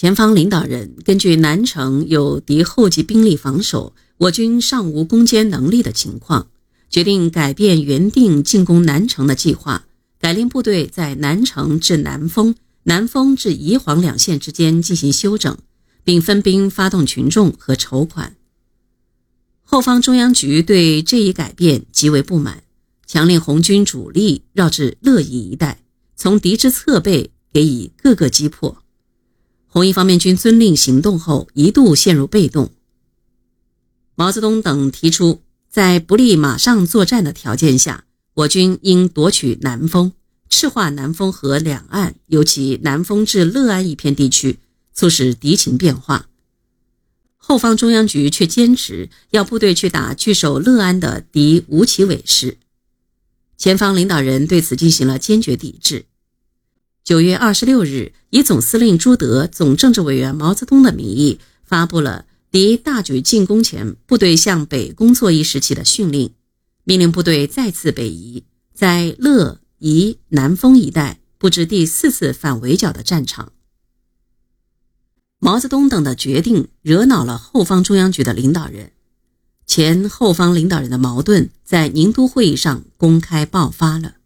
前方领导人根据南城有敌后继兵力防守，我军尚无攻坚能力的情况，决定改变原定进攻南城的计划，改令部队在南城至南丰、南丰至宜黄两线之间进行休整，并分兵发动群众和筹款。后方中央局对这一改变极为不满，强令红军主力绕至乐宜一带，从敌之侧背给予各个击破。红一方面军遵令行动后，一度陷入被动。毛泽东等提出，在不利马上作战的条件下，我军应夺取南丰，赤化南丰河两岸，尤其南丰至乐安一片地区，促使敌情变化。后方中央局却坚持要部队去打据守乐安的敌吴奇伟师，前方领导人对此进行了坚决抵制。九月二十六日，以总司令朱德、总政治委员毛泽东的名义，发布了敌大举进攻前部队向北工作一时期的训令，命令部队再次北移，在乐、宜、南丰一带布置第四次反围剿的战场。毛泽东等的决定惹恼了后方中央局的领导人，前后方领导人的矛盾在宁都会议上公开爆发了。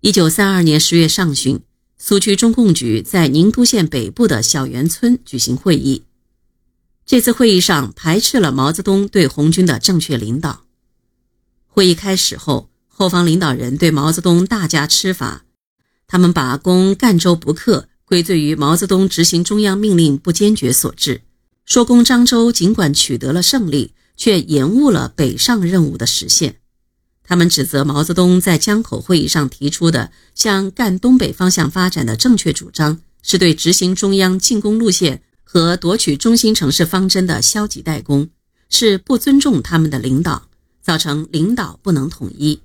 一九三二年十月上旬。苏区中共局在宁都县北部的小园村举行会议。这次会议上排斥了毛泽东对红军的正确领导。会议开始后，后方领导人对毛泽东大加斥罚，他们把攻赣州不克归罪于毛泽东执行中央命令不坚决所致，说攻漳州尽管取得了胜利，却延误了北上任务的实现。他们指责毛泽东在江口会议上提出的向赣东北方向发展的正确主张，是对执行中央进攻路线和夺取中心城市方针的消极怠工，是不尊重他们的领导，造成领导不能统一。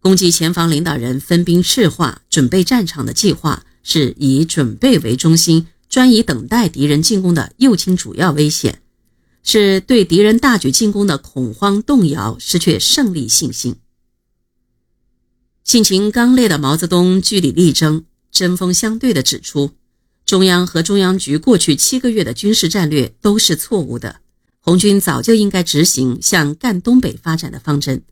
攻击前方领导人分兵赤化、准备战场的计划，是以准备为中心，专以等待敌人进攻的右倾主要危险，是对敌人大举进攻的恐慌动摇，失去胜利信心。性情刚烈的毛泽东据理力争，针锋相对地指出，中央和中央局过去七个月的军事战略都是错误的，红军早就应该执行向赣东北发展的方针。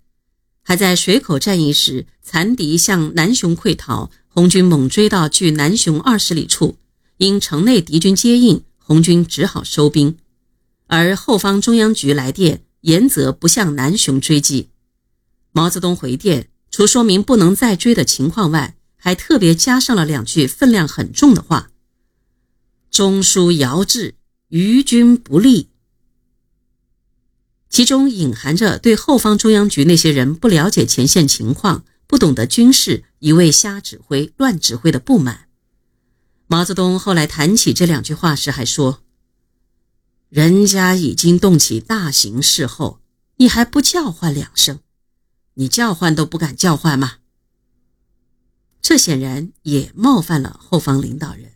还在水口战役时，残敌向南雄溃逃，红军猛追到距南雄二十里处，因城内敌军接应，红军只好收兵。而后方中央局来电，严责不向南雄追击。毛泽东回电。除说明不能再追的情况外，还特别加上了两句分量很重的话：“中枢遥制，于军不利。”其中隐含着对后方中央局那些人不了解前线情况、不懂得军事、一味瞎指挥、乱指挥的不满。毛泽东后来谈起这两句话时还说：“人家已经动起大形势后，你还不叫唤两声？”你叫唤都不敢叫唤吗？这显然也冒犯了后方领导人。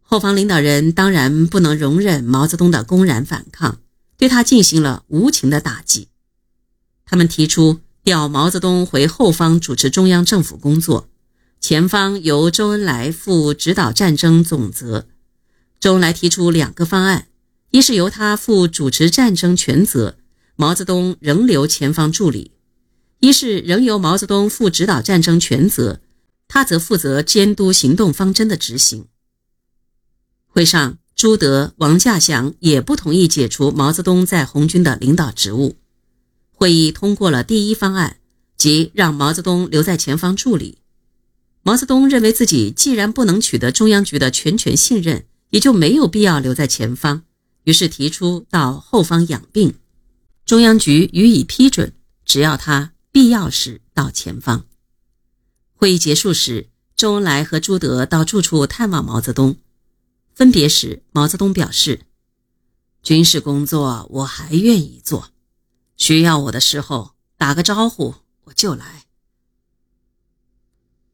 后方领导人当然不能容忍毛泽东的公然反抗，对他进行了无情的打击。他们提出调毛泽东回后方主持中央政府工作，前方由周恩来负指导战争总责。周恩来提出两个方案：一是由他负主持战争全责。毛泽东仍留前方助理，一是仍由毛泽东负指导战争全责，他则负责监督行动方针的执行。会上，朱德、王稼祥也不同意解除毛泽东在红军的领导职务。会议通过了第一方案，即让毛泽东留在前方助理。毛泽东认为自己既然不能取得中央局的全权信任，也就没有必要留在前方，于是提出到后方养病。中央局予以批准，只要他必要时到前方。会议结束时，周恩来和朱德到住处探望毛泽东。分别时，毛泽东表示：“军事工作我还愿意做，需要我的时候打个招呼我就来。”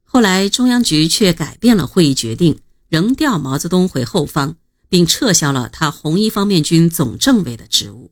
后来，中央局却改变了会议决定，仍调毛泽东回后方，并撤销了他红一方面军总政委的职务。